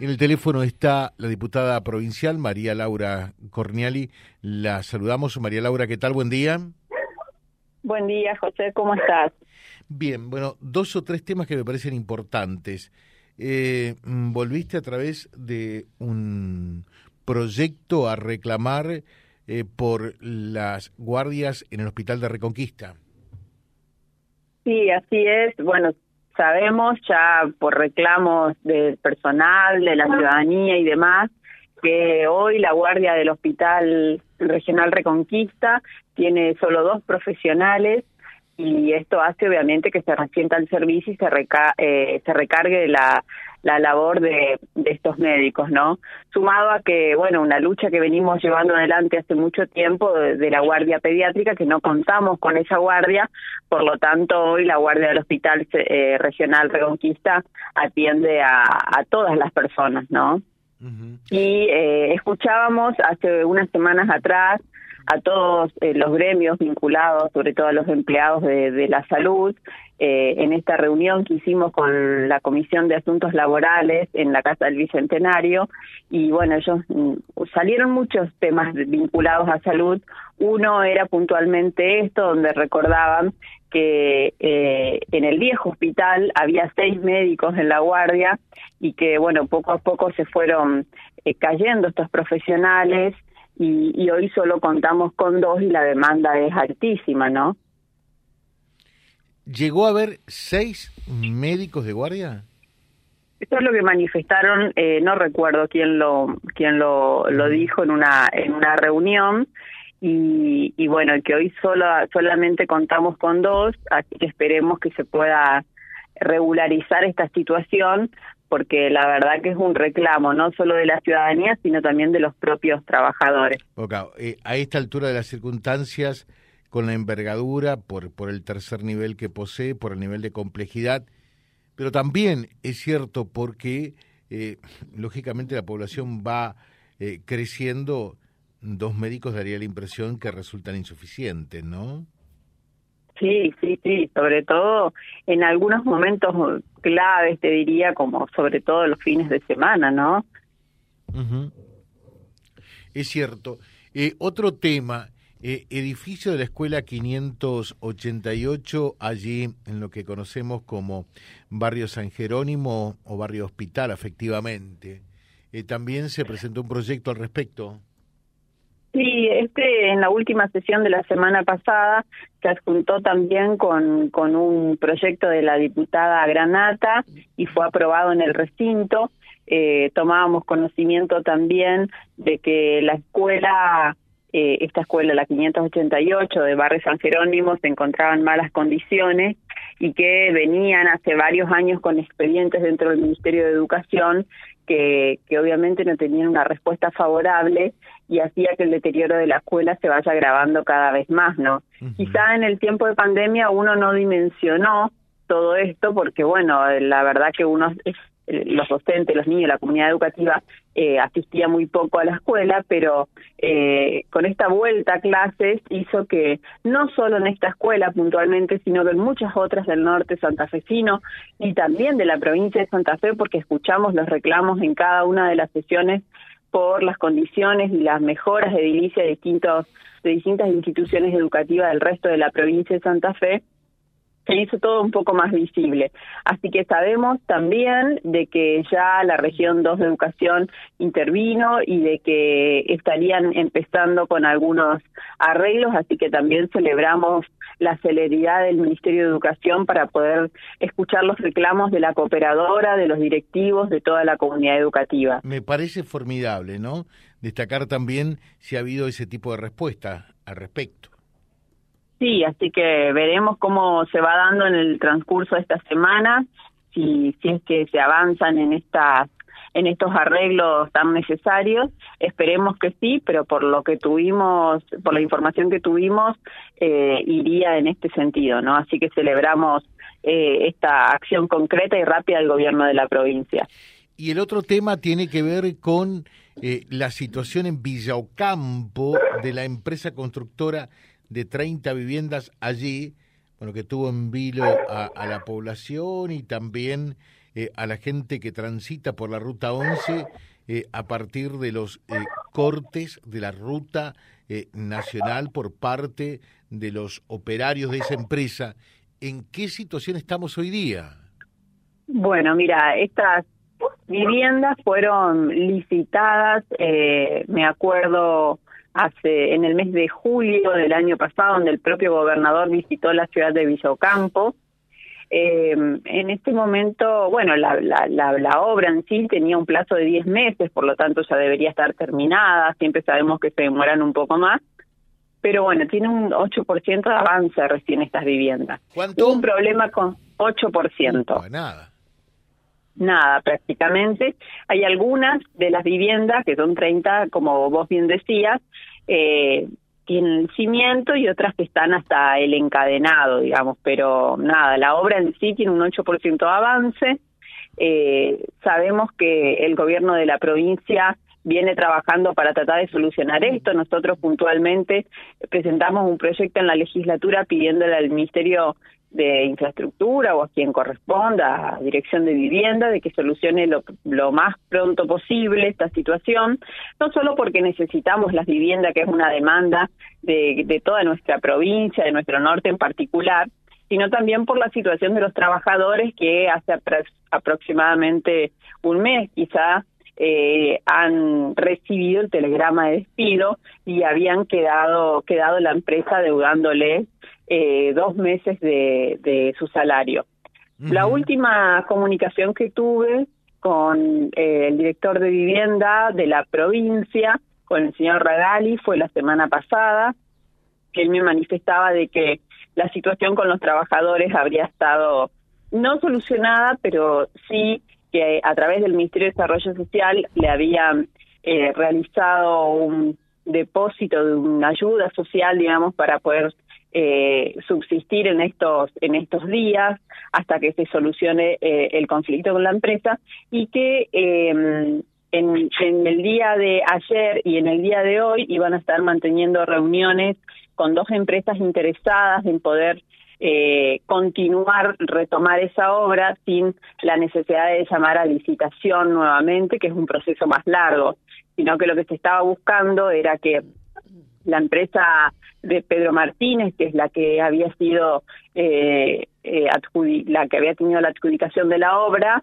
En el teléfono está la diputada provincial María Laura Corniali. La saludamos. María Laura, ¿qué tal? Buen día. Buen día, José. ¿Cómo estás? Bien, bueno, dos o tres temas que me parecen importantes. Eh, mm, volviste a través de un proyecto a reclamar eh, por las guardias en el Hospital de Reconquista. Sí, así es. Bueno, sabemos ya por reclamos del personal, de la ciudadanía y demás, que hoy la guardia del Hospital Regional Reconquista tiene solo dos profesionales y esto hace obviamente que se resienta el servicio y se, eh, se recargue la, la labor de, de, estos médicos, ¿no? Sumado a que, bueno, una lucha que venimos llevando adelante hace mucho tiempo de, la guardia pediátrica, que no contamos con esa guardia, por lo tanto hoy la guardia del Hospital eh, Regional Reconquista atiende a, a todas las personas, ¿no? Y eh, escuchábamos hace unas semanas atrás a todos eh, los gremios vinculados, sobre todo a los empleados de, la salud, eh, en esta reunión que hicimos con la Comisión de Asuntos Laborales en la Casa del Bicentenario. Y bueno, ellos mm, salieron muchos temas vinculados a salud. Uno era puntualmente esto, donde recordaban que eh, en el viejo hospital había seis médicos en la guardia y que, bueno, poco a poco se fueron cayendo estos profesionales y, hoy solo contamos con dos y la demanda es altísima, ¿no? ¿Llegó a haber seis médicos de guardia? Esto es lo que manifestaron, eh, no recuerdo quién lo quién lo, lo dijo en una en una reunión y, y bueno que hoy solo solamente contamos con dos, así que esperemos que se pueda regularizar esta situación porque la verdad que es un reclamo no solo de la ciudadanía, sino también de los propios trabajadores. Eh, a esta altura de las circunstancias, con la envergadura, por, por el tercer nivel que posee, por el nivel de complejidad, pero también es cierto porque, eh, lógicamente, la población va eh, creciendo, dos médicos daría la impresión que resultan insuficientes, ¿no? Sí, sí, sí, sobre todo en algunos momentos claves, te diría, como sobre todo los fines de semana, ¿no? Es cierto. Eh, otro tema, eh, edificio de la escuela 588, allí en lo que conocemos como Barrio San Jerónimo o Barrio Hospital, efectivamente. Eh, también se presentó un proyecto al respecto. Sí, este en la última sesión de la semana pasada se adjuntó también con, con un proyecto de la diputada Granata y fue aprobado en el recinto. Eh, tomábamos conocimiento también de que la escuela, eh, esta escuela, la 588 de Barrio San Jerónimo, se encontraba en malas condiciones y que venían hace varios años con expedientes dentro del Ministerio de Educación que, que obviamente no tenían una respuesta favorable y hacía que el deterioro de la escuela se vaya agravando cada vez más, ¿no? Quizá en el tiempo de pandemia uno no dimensionó todo esto porque, bueno, la verdad que uno los docentes, los niños, la comunidad educativa eh, asistía muy poco a la escuela, pero eh, con esta vuelta a clases hizo que no solo en esta escuela puntualmente, sino que en muchas otras del norte santafesino y también de la provincia de Santa Fe, porque escuchamos los reclamos en cada una de las sesiones por las condiciones y las mejoras edilicias de, distintos, de distintas instituciones educativas del resto de la provincia de Santa Fe, se hizo todo un poco más visible. Así que sabemos también de que ya la región 2 de educación intervino y de que estarían empezando con algunos arreglos, así que también celebramos la celeridad del Ministerio de Educación para poder escuchar los reclamos de la cooperadora, de los directivos, de toda la comunidad educativa. Me parece formidable, ¿no? Destacar también si ha habido ese tipo de respuesta al respecto. Sí, así que veremos cómo se va dando en el transcurso de esta semana, si, si es que se avanzan en estas en estos arreglos tan necesarios. Esperemos que sí, pero por lo que tuvimos, por la información que tuvimos, eh, iría en este sentido, ¿no? Así que celebramos eh, esta acción concreta y rápida del gobierno de la provincia. Y el otro tema tiene que ver con eh, la situación en Villa Ocampo de la empresa constructora de 30 viviendas allí, bueno, que tuvo en vilo a, a la población y también eh, a la gente que transita por la ruta 11 eh, a partir de los cortes de la ruta nacional por parte de los operarios de esa empresa. ¿En qué situación estamos hoy día? Bueno, mira, estas viviendas fueron licitadas, me acuerdo, hace en el mes de julio del año pasado, donde el propio gobernador visitó la ciudad de Villocampo. Eh, en este momento, bueno, la, la, la, obra en sí tenía un plazo de 10 meses, por lo tanto ya debería estar terminada, siempre sabemos que se demoran un poco más, pero bueno, tiene un 8% de avance recién estas viviendas. ¿Cuánto? un problema con 8%. nada nada prácticamente. Hay algunas de las viviendas, que son 30, como vos bien decías, eh, tienen el cimiento y otras que están hasta el encadenado, digamos, pero nada, la obra en sí tiene un 8% de avance. Eh, sabemos que el gobierno de la provincia viene trabajando para tratar de solucionar esto. Nosotros puntualmente presentamos un proyecto en la legislatura pidiéndole al Ministerio de infraestructura o a quien corresponda, a dirección de vivienda, de que solucione lo, lo, más pronto posible esta situación, no solo porque necesitamos las viviendas, que es una demanda de, de toda nuestra provincia, de nuestro norte en particular, sino también por la situación de los trabajadores que hace aproximadamente un mes quizá eh, han recibido el telegrama de despido y habían quedado quedado la empresa deudándoles eh, dos meses de, de su salario. La última comunicación que tuve con eh, el director de vivienda de la provincia, con el señor Ragali, fue la semana pasada, que él me manifestaba de que la situación con los trabajadores habría estado no solucionada, pero sí que a través del Ministerio de Desarrollo Social le habían eh, realizado un depósito de una ayuda social, digamos, para poder eh, subsistir en estos en estos días hasta que se solucione eh, el conflicto con la empresa y que em, en, en, el día de ayer y en el día de hoy iban a estar manteniendo reuniones con dos empresas interesadas en poder eh, continuar, retomar esa obra sin la necesidad de llamar a licitación nuevamente, que es un proceso más largo, sino que lo que se estaba buscando era que la empresa de Pedro Martínez, que es la que había sido eh, eh, la que había tenido la adjudicación de la obra,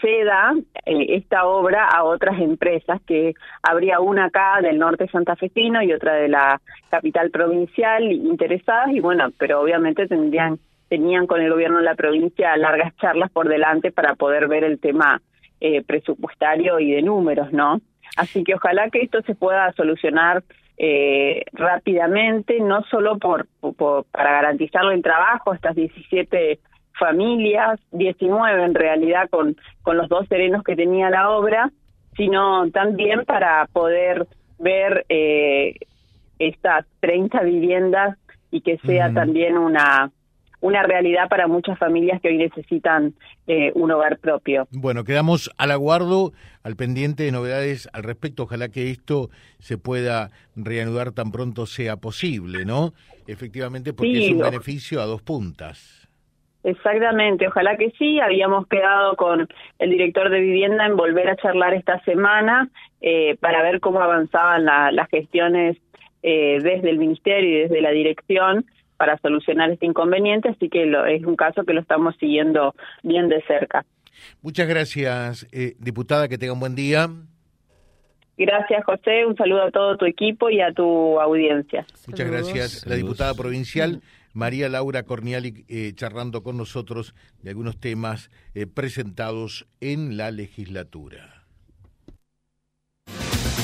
ceda eh, esta obra a otras empresas, que habría una acá del norte santafesino y otra de la capital provincial interesadas, y bueno, pero obviamente tendrían tenían con el gobierno de la provincia largas charlas por delante para poder ver el tema eh, presupuestario y de números, ¿no? Así que ojalá que esto se pueda solucionar eh, rápidamente, no solo por, para garantizar el trabajo a estas 17 familias, 19 en realidad con, con los dos serenos que tenía la obra, sino también para poder ver eh, estas 30 viviendas y que sea también una una realidad para muchas familias que hoy necesitan eh, un hogar propio. Bueno, quedamos al aguardo, al pendiente de novedades al respecto. Ojalá que esto se pueda reanudar tan pronto sea posible, ¿no? Efectivamente, porque es un beneficio a dos puntas. Exactamente, ojalá que sí. Habíamos quedado con el director de vivienda en volver a charlar esta semana eh, para ver cómo avanzaban las gestiones eh, desde el ministerio y desde la dirección para solucionar este inconveniente, así que lo, es un caso que lo estamos siguiendo bien de cerca. Muchas gracias, eh, diputada, que tenga un buen día. Gracias, José. Un saludo a todo tu equipo y a tu audiencia. Muchas gracias. La diputada provincial María Laura Corniali eh, charlando con nosotros de algunos temas eh, presentados en la legislatura.